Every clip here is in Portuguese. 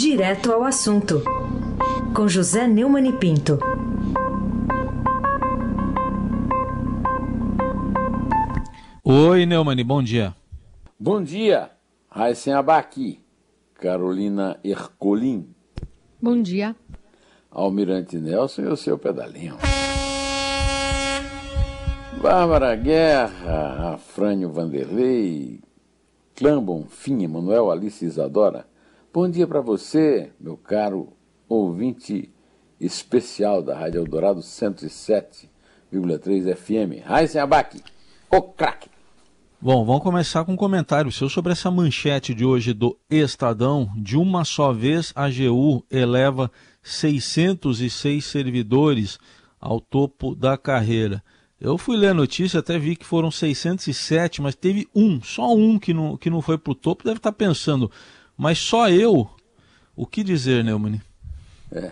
Direto ao assunto, com José Neumann e Pinto. Oi, Neumann, bom dia. Bom dia, Raíssen Abaqui, Carolina Ercolim. Bom dia. Almirante Nelson e o seu pedalinho. Bárbara Guerra, Afrânio Vanderlei, Clã Bonfim, Manuel Alice Isadora. Bom dia para você, meu caro ouvinte especial da Rádio Eldorado 107,3 FM. Raíssen Abac, o craque. Bom, vamos começar com um comentário seu sobre essa manchete de hoje do Estadão. De uma só vez, a AGU eleva 606 servidores ao topo da carreira. Eu fui ler a notícia, até vi que foram 607, mas teve um, só um que não, que não foi para o topo. Deve estar tá pensando, mas só eu? O que dizer, Neumann? É.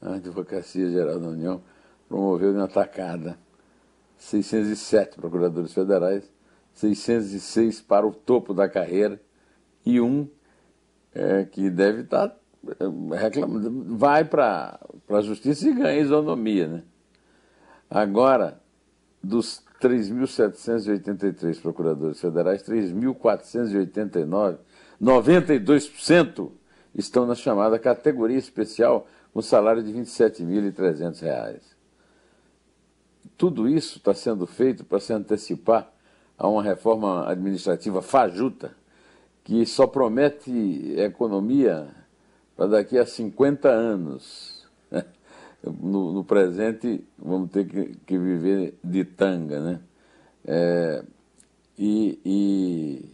A Advocacia Geral da União promoveu em atacada 607 procuradores federais 606 para o topo da carreira e um é, que deve estar tá, é, reclamando, vai para a justiça e ganha isonomia. Né? Agora, dos 3.783 procuradores federais, 3.489, 92% estão na chamada categoria especial com salário de R$ 27.300. Tudo isso está sendo feito para se antecipar a uma reforma administrativa fajuta que só promete economia para daqui a 50 anos. No, no presente, vamos ter que, que, viver de tanga. Né? É, e, e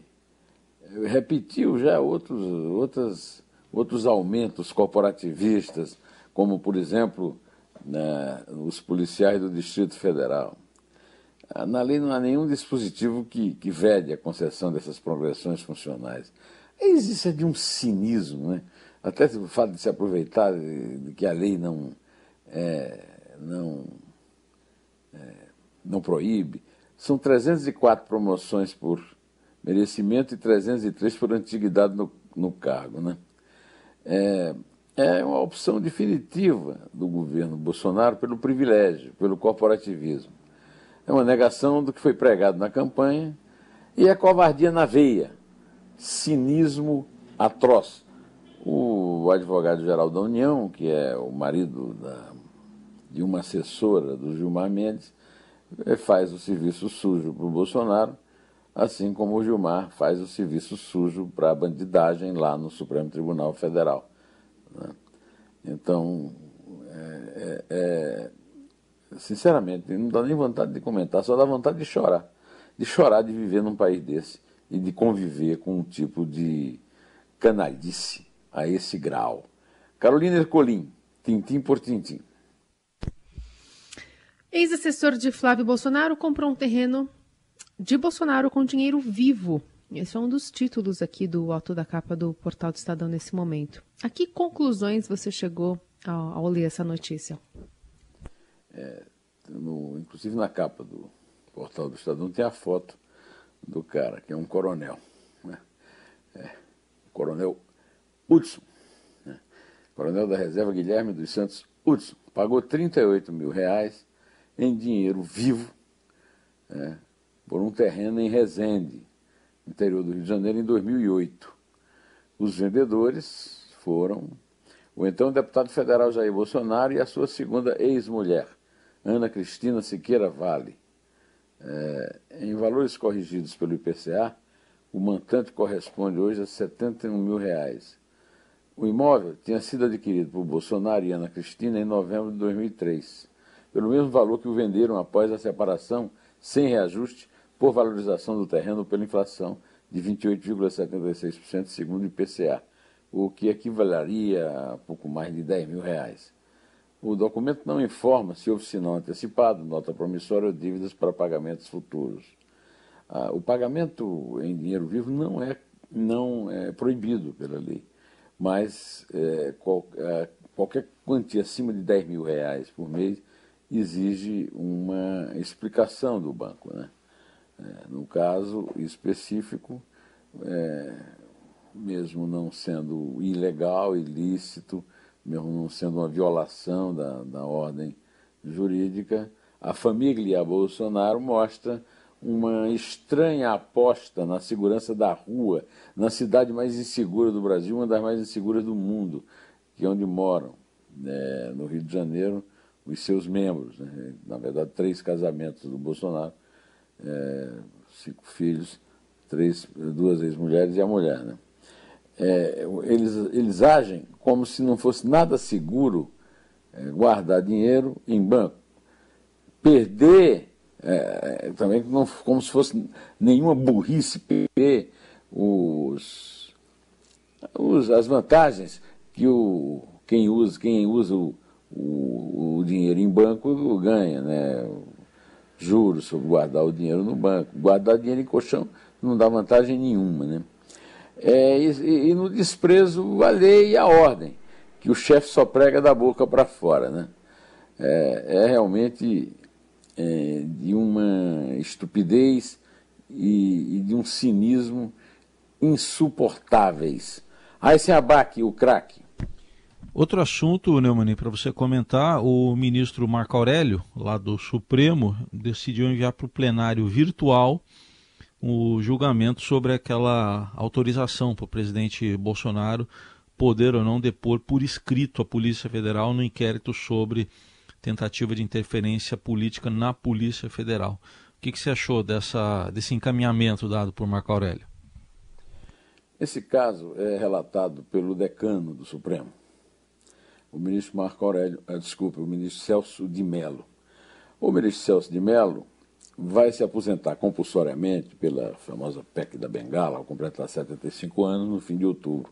repetiu já outros, outros outros aumentos corporativistas, como, por exemplo, né, os policiais do Distrito Federal. Ah, na lei não há nenhum dispositivo que, que vede a concessão dessas progressões funcionais. Existe de um cinismo, né? até o fato de se aproveitar de, de que a lei não, é, não, é, não proíbe. São 304 promoções por merecimento e 303 por antiguidade no, no cargo. Né? É, é uma opção definitiva do governo Bolsonaro pelo privilégio, pelo corporativismo é uma negação do que foi pregado na campanha e é covardia na veia, cinismo atroz. O advogado-geral da União, que é o marido da, de uma assessora do Gilmar Mendes, eh, faz o serviço sujo para o Bolsonaro, assim como o Gilmar faz o serviço sujo para a bandidagem lá no Supremo Tribunal Federal. Né? Então, é, é, é Sinceramente, não dá nem vontade de comentar, só dá vontade de chorar. De chorar de viver num país desse e de conviver com um tipo de canalice a esse grau. Carolina Ercolim, tintim por tintim. Ex-assessor de Flávio Bolsonaro comprou um terreno de Bolsonaro com dinheiro vivo. Esse é um dos títulos aqui do alto da capa do portal do Estadão nesse momento. A que conclusões você chegou ao, ao ler essa notícia? É, no, inclusive na capa do portal do Estadão tem a foto do cara, que é um coronel. Né? É, coronel Hudson. Né? Coronel da Reserva Guilherme dos Santos Hudson. Pagou 38 mil reais em dinheiro vivo né? Por um terreno em Resende, interior do Rio de Janeiro, em 2008. Os vendedores foram o então deputado federal Jair Bolsonaro e a sua segunda ex-mulher, Ana Cristina Siqueira Vale. É, em valores corrigidos pelo IPCA, o montante corresponde hoje a 71 mil reais. O imóvel tinha sido adquirido por Bolsonaro e Ana Cristina em novembro de 2003, pelo mesmo valor que o venderam após a separação, sem reajuste, por valorização do terreno pela inflação de 28,76%, segundo o IPCA, o que equivaleria a pouco mais de 10 mil reais. O documento não informa se houve sinal antecipado, nota promissória ou dívidas para pagamentos futuros. Ah, o pagamento em dinheiro vivo não é, não é proibido pela lei, mas é, qual, é, qualquer quantia acima de 10 mil reais por mês exige uma explicação do banco. Né? É, no caso específico, é, mesmo não sendo ilegal, ilícito, mesmo não sendo uma violação da, da ordem jurídica, a família Bolsonaro mostra uma estranha aposta na segurança da rua, na cidade mais insegura do Brasil, uma das mais inseguras do mundo, que é onde moram, né, no Rio de Janeiro, os seus membros. Né, na verdade, três casamentos do Bolsonaro, é, cinco filhos, três, duas ex-mulheres e a mulher. Né. É, eles, eles agem como se não fosse nada seguro é, guardar dinheiro em banco. Perder é, também não, como se fosse nenhuma burrice perder os, os, as vantagens que o, quem usa, quem usa o, o, o dinheiro em banco ganha, né? Juros sobre guardar o dinheiro no banco. Guardar dinheiro em colchão não dá vantagem nenhuma, né? É, e, e, no desprezo a lei e a ordem, que o chefe só prega da boca para fora, né? É, é realmente é, de uma estupidez e, e, de um cinismo insuportáveis. Aí se abaque o craque. Outro assunto, Neumann, para você comentar, o ministro Marco Aurélio, lá do Supremo, decidiu enviar para o plenário virtual o julgamento sobre aquela autorização para o presidente Bolsonaro poder ou não depor por escrito a Polícia Federal no inquérito sobre tentativa de interferência política na Polícia Federal. O que, que você achou dessa, desse encaminhamento dado por Marco Aurélio? Esse caso é relatado pelo decano do Supremo, o ministro Marco Aurélio, ah, desculpa, o ministro Celso de Mello. O ministro Celso de Mello vai se aposentar compulsoriamente pela famosa PEC da Bengala, ao completar 75 anos, no fim de outubro,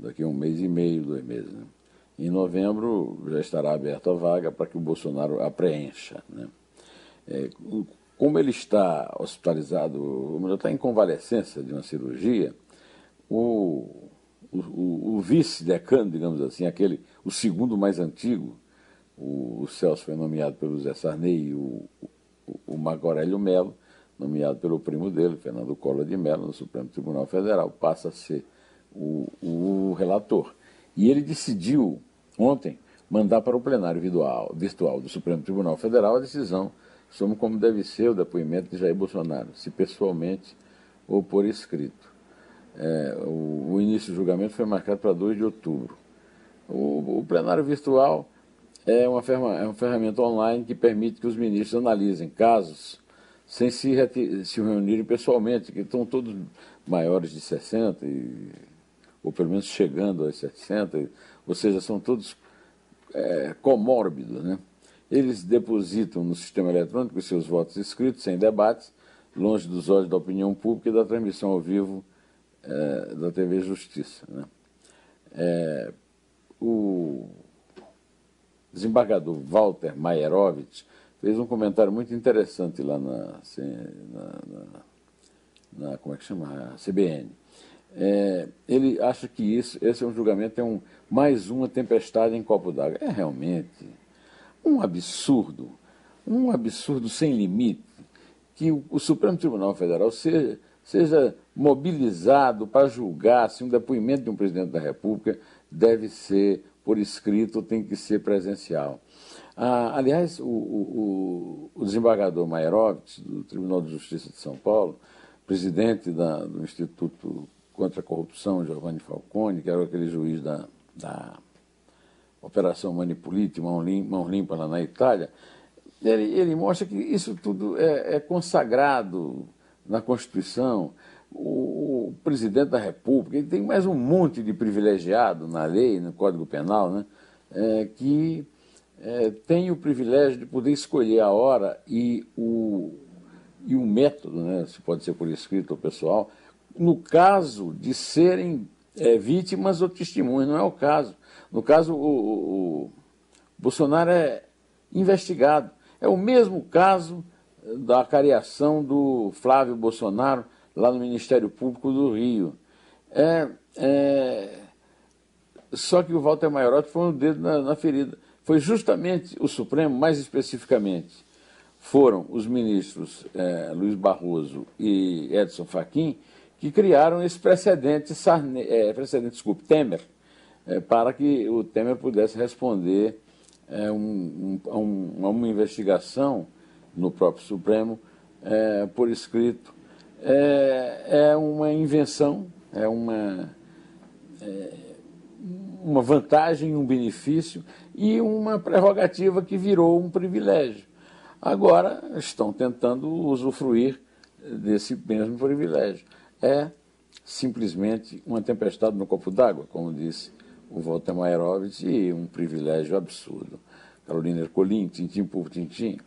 daqui a um mês e meio, dois meses. Né? Em novembro já estará aberta a vaga para que o Bolsonaro a preencha. Né? É, como ele está hospitalizado, ele está em convalescença de uma cirurgia, o, o, o vice-decano, digamos assim, aquele, o segundo mais antigo, o, o, Celso foi nomeado pelo Zé Sarney e o, o, o Marco Aurélio Melo, nomeado pelo primo dele, Fernando Collor de Mello, no Supremo Tribunal Federal, passa a ser o, o relator. E ele decidiu ontem, mandar para o plenário virtual, virtual do Supremo Tribunal Federal a decisão sobre como deve ser o depoimento de Jair Bolsonaro, se pessoalmente ou por escrito. É, o, o, início do julgamento foi marcado para 2 de outubro. O, o plenário virtual é uma, ferma, é uma ferramenta online que permite que os ministros analisem casos sem se, se reunirem pessoalmente, que estão todos maiores de 60, e, ou pelo menos chegando aos 60, ou seja, são todos é, comórbidos. Né? Eles depositam no sistema eletrônico seus votos escritos, sem debates, longe dos olhos da opinião pública e da transmissão ao vivo é, da TV Justiça. Né? É, o desembargador Walter Maierovitch fez um comentário muito interessante lá na, na, na, na como é que chama? CBN é, ele acha que isso, esse é um julgamento, é um, mais uma tempestade em copo d'água. É realmente um absurdo, um absurdo sem limite, que o, o Supremo Tribunal Federal seja, seja mobilizado para julgar se um depoimento de um presidente da República deve ser por escrito ou tem que ser presencial. Ah, aliás, o, o, o desembargador Mairovitz, do Tribunal de Justiça de São Paulo, presidente da, do Instituto contra a corrupção, Giovanni Falcone, que era aquele juiz da, da Operação Manipulite, mão limpa, mão limpa lá na Itália, ele, ele mostra que isso tudo é, é consagrado na Constituição. O, o, presidente da República ele tem mais um monte de privilegiado na lei, no Código Penal, né, é, que é, tem o privilégio de poder escolher a hora e o, e o método, né, se pode ser por escrito ou pessoal, no caso de serem é, vítimas ou testemunhas, não é o caso. No caso, o, o, o Bolsonaro é investigado. É o mesmo caso da cariação do Flávio Bolsonaro lá no Ministério Público do Rio. É, é... Só que o Walter Maiorotti foi um dedo na, na, ferida. Foi justamente o Supremo, mais especificamente, foram os ministros é, Luiz Barroso e Edson Fachin, que criaram esse precedente, Sarne, é, precedente desculpe, Temer, é, para que o Temer pudesse responder é, um, um, a uma investigação no próprio Supremo é, por escrito. É, é, uma invenção, é uma, é, uma vantagem, um benefício e uma prerrogativa que virou um privilégio. Agora estão tentando usufruir desse mesmo privilégio. É simplesmente uma tempestade no copo d'água, como disse o Walter Mairovitch, e um privilégio absurdo. Carolina Ercolim, tintim por tintim.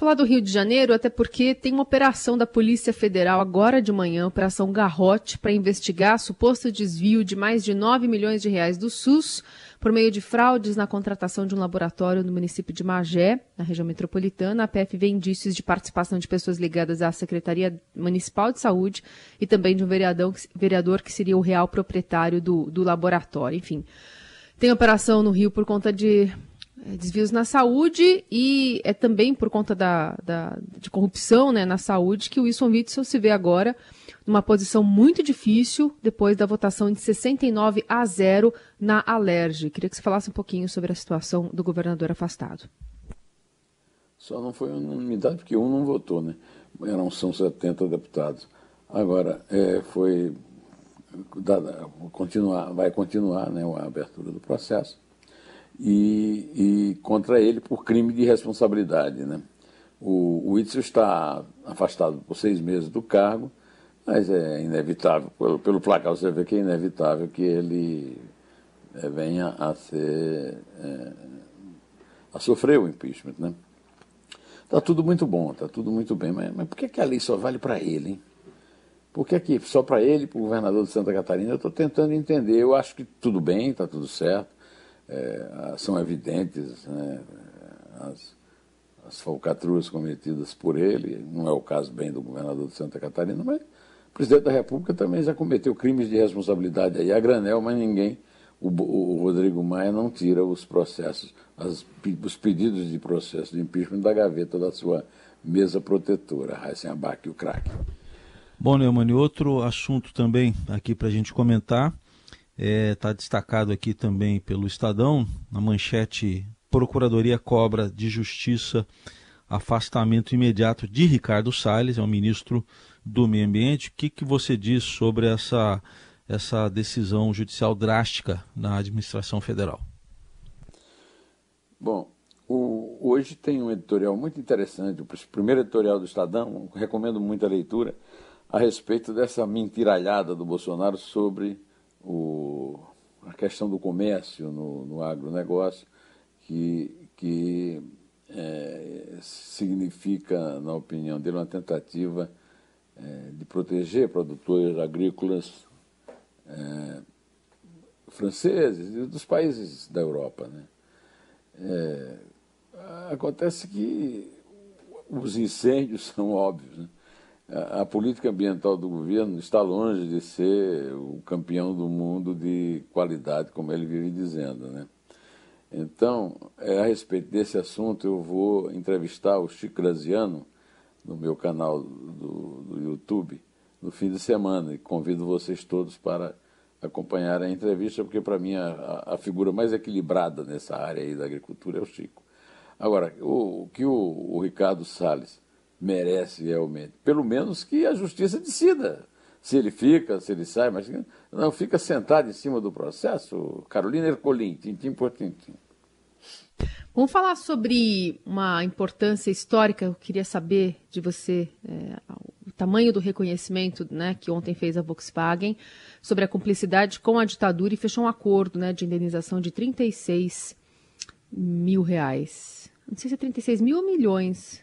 Falar do Rio de Janeiro, até porque tem uma operação da Polícia Federal agora de manhã, Operação Garrote, para investigar suposto desvio de mais de 9 milhões de reais do SUS por meio de fraudes na contratação de um laboratório no município de Magé, na região metropolitana. A PF vê indícios de participação de pessoas ligadas à Secretaria Municipal de Saúde e também de um vereador, vereador que seria o real proprietário do, do laboratório. Enfim, tem operação no Rio por conta de desvios na saúde e é também por conta da, da, de corrupção né, na saúde que o Wilson Witzel se vê agora numa posição muito difícil depois da votação de 69 a 0 na Alerj. Queria que você falasse um pouquinho sobre a situação do governador afastado. Só não foi unanimidade porque um não votou, né? Eram são 70 deputados. Agora, é, foi continuar, vai continuar né, a abertura do processo e, e contra ele por crime de responsabilidade. Né? O, Itzel está afastado por seis meses do cargo, mas é inevitável, pelo, pelo placar você vê que é inevitável que ele é, venha a ser. É, a sofrer o impeachment. Né? Está tudo muito bom, está tudo muito bem, mas, mas por que, que a lei só vale para ele? Hein? Por que, que só para ele, para o governador de Santa Catarina? Eu estou tentando entender. Eu acho que tudo bem, está tudo certo é, são evidentes né, as, as falcatruas cometidas por ele, não é o caso bem do governador de Santa Catarina, mas o presidente da República também já cometeu crimes de responsabilidade aí a granel, mas ninguém, o, o Rodrigo Maia não tira os processos, as, os pedidos de processo de impeachment da gaveta da sua mesa protetora, Raíssen Abac, o craque. Bom, Neumann, outro assunto também aqui para a gente comentar Está é, tá destacado aqui também pelo Estadão, na manchete Procuradoria cobra de Justiça afastamento imediato de Ricardo Salles, é o ministro do Meio Ambiente. O que, que você diz sobre essa, essa decisão judicial drástica na administração federal? Bom, o, hoje tem um editorial muito interessante, o primeiro editorial do Estadão, recomendo muita leitura, a respeito dessa mentiralhada do Bolsonaro sobre o, a questão do comércio no, no agronegócio, que, que é, significa, na opinião dele, uma tentativa é, de proteger produtores agrícolas é, franceses e dos países da Europa. Né? É, acontece que os incêndios são óbvios. Né? A política ambiental do governo está longe de ser o campeão do mundo de qualidade, como ele vive dizendo. Né? Então, é, a respeito desse assunto, eu vou entrevistar o Chico Graziano no meu canal do, do YouTube no fim de semana e convido vocês todos para acompanhar a entrevista, porque para mim a, a, figura mais equilibrada nessa área aí da agricultura é o Chico. Agora, o, o que o, o Ricardo Salles merece realmente. Pelo menos que a justiça decida se ele fica, se ele sai, mas não fica sentado em cima do processo. Carolina Ercolim, tintim por tintim. Vamos falar sobre uma importância histórica. Eu queria saber de você é, o tamanho do reconhecimento né, que ontem fez a Volkswagen sobre a cumplicidade com a ditadura e fechou um acordo né, de indenização de 36 mil reais. Não sei se é 36 mil ou milhões.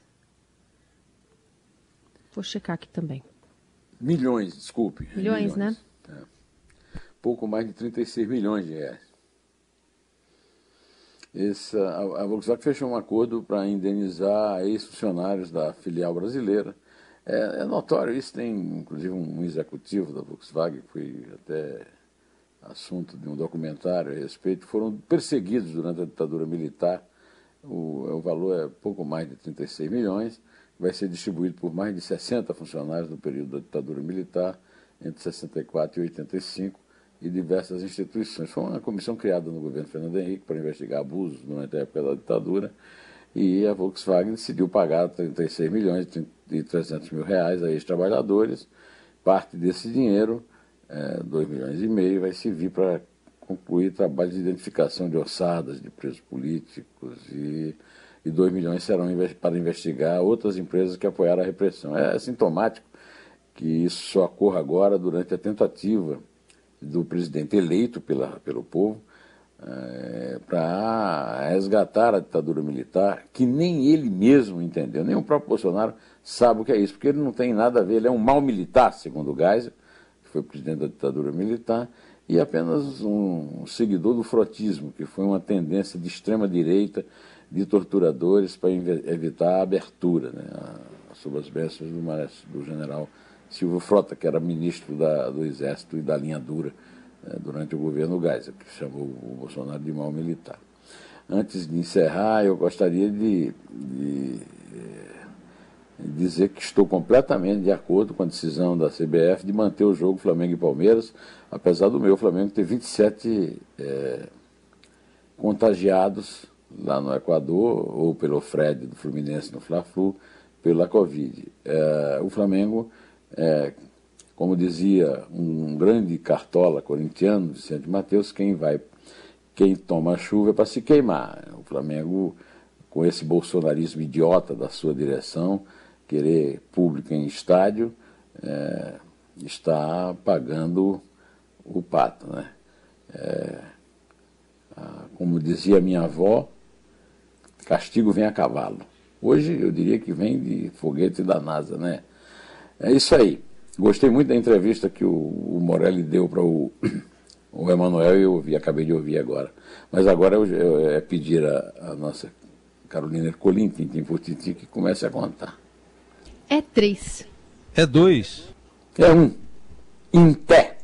Vou checar aqui também. Milhões, desculpe. Milhões, milhões. né? É. Pouco mais de 36 milhões de reais. Essa, a, a Volkswagen fechou um acordo para indenizar ex-funcionários da filial brasileira. É, é, notório isso, tem inclusive um executivo da Volkswagen, que foi até assunto de um documentário a respeito, foram perseguidos durante a ditadura militar. O, o valor é pouco mais de 36 milhões vai ser distribuído por mais de 60 funcionários no período da ditadura militar, entre 64 e 85, e diversas instituições. Foi uma comissão criada no governo Fernando Henrique para investigar abusos durante a época da ditadura, e a Volkswagen decidiu pagar 36 milhões e 300 mil reais a ex-trabalhadores. Parte desse dinheiro, é, 2 milhões e meio, vai servir para concluir trabalhos de identificação de ossadas de presos políticos e, e 2 milhões serão para investigar outras empresas que apoiaram a repressão. É sintomático que isso só ocorra agora durante a tentativa do presidente eleito pela, pelo povo é, para resgatar a ditadura militar, que nem ele mesmo entendeu, nem o próprio Bolsonaro sabe o que é isso, porque ele não tem nada a ver, ele é um mau militar, segundo o Geisel, que foi presidente da ditadura militar, e apenas um seguidor do frotismo, que foi uma tendência de extrema-direita de torturadores para evitar a abertura, né, sob as bênçãos do, do general Silvio Frota, que era ministro da, do Exército e da linha dura né, durante o governo Geisel, que chamou o Bolsonaro de mal militar. Antes de encerrar, eu gostaria de, de dizer que estou completamente de acordo com a decisão da CBF de manter o jogo Flamengo e Palmeiras, apesar do meu Flamengo ter 27 é, contagiados lá no Equador, ou pelo Fred do Fluminense no Fla-Flu, pela Covid. É, o Flamengo, é, como dizia um grande cartola corintiano, Vicente Mateus, quem vai, quem toma chuva é para se queimar. O Flamengo, com esse bolsonarismo idiota da sua direção, querer público em estádio, é, está pagando o pato. Né? É, como dizia minha avó, castigo vem a cavalo. Hoje eu diria que vem de foguete da NASA. Né? É isso aí. Gostei muito da entrevista que o, o Morelli deu para o, o Emanuel e eu ouvi, acabei de ouvir agora. Mas agora eu, eu, é pedir a, a nossa Carolina Ercolim, Tintim por Tintim, que comece a contar. É três. É dois. É um. Em pé.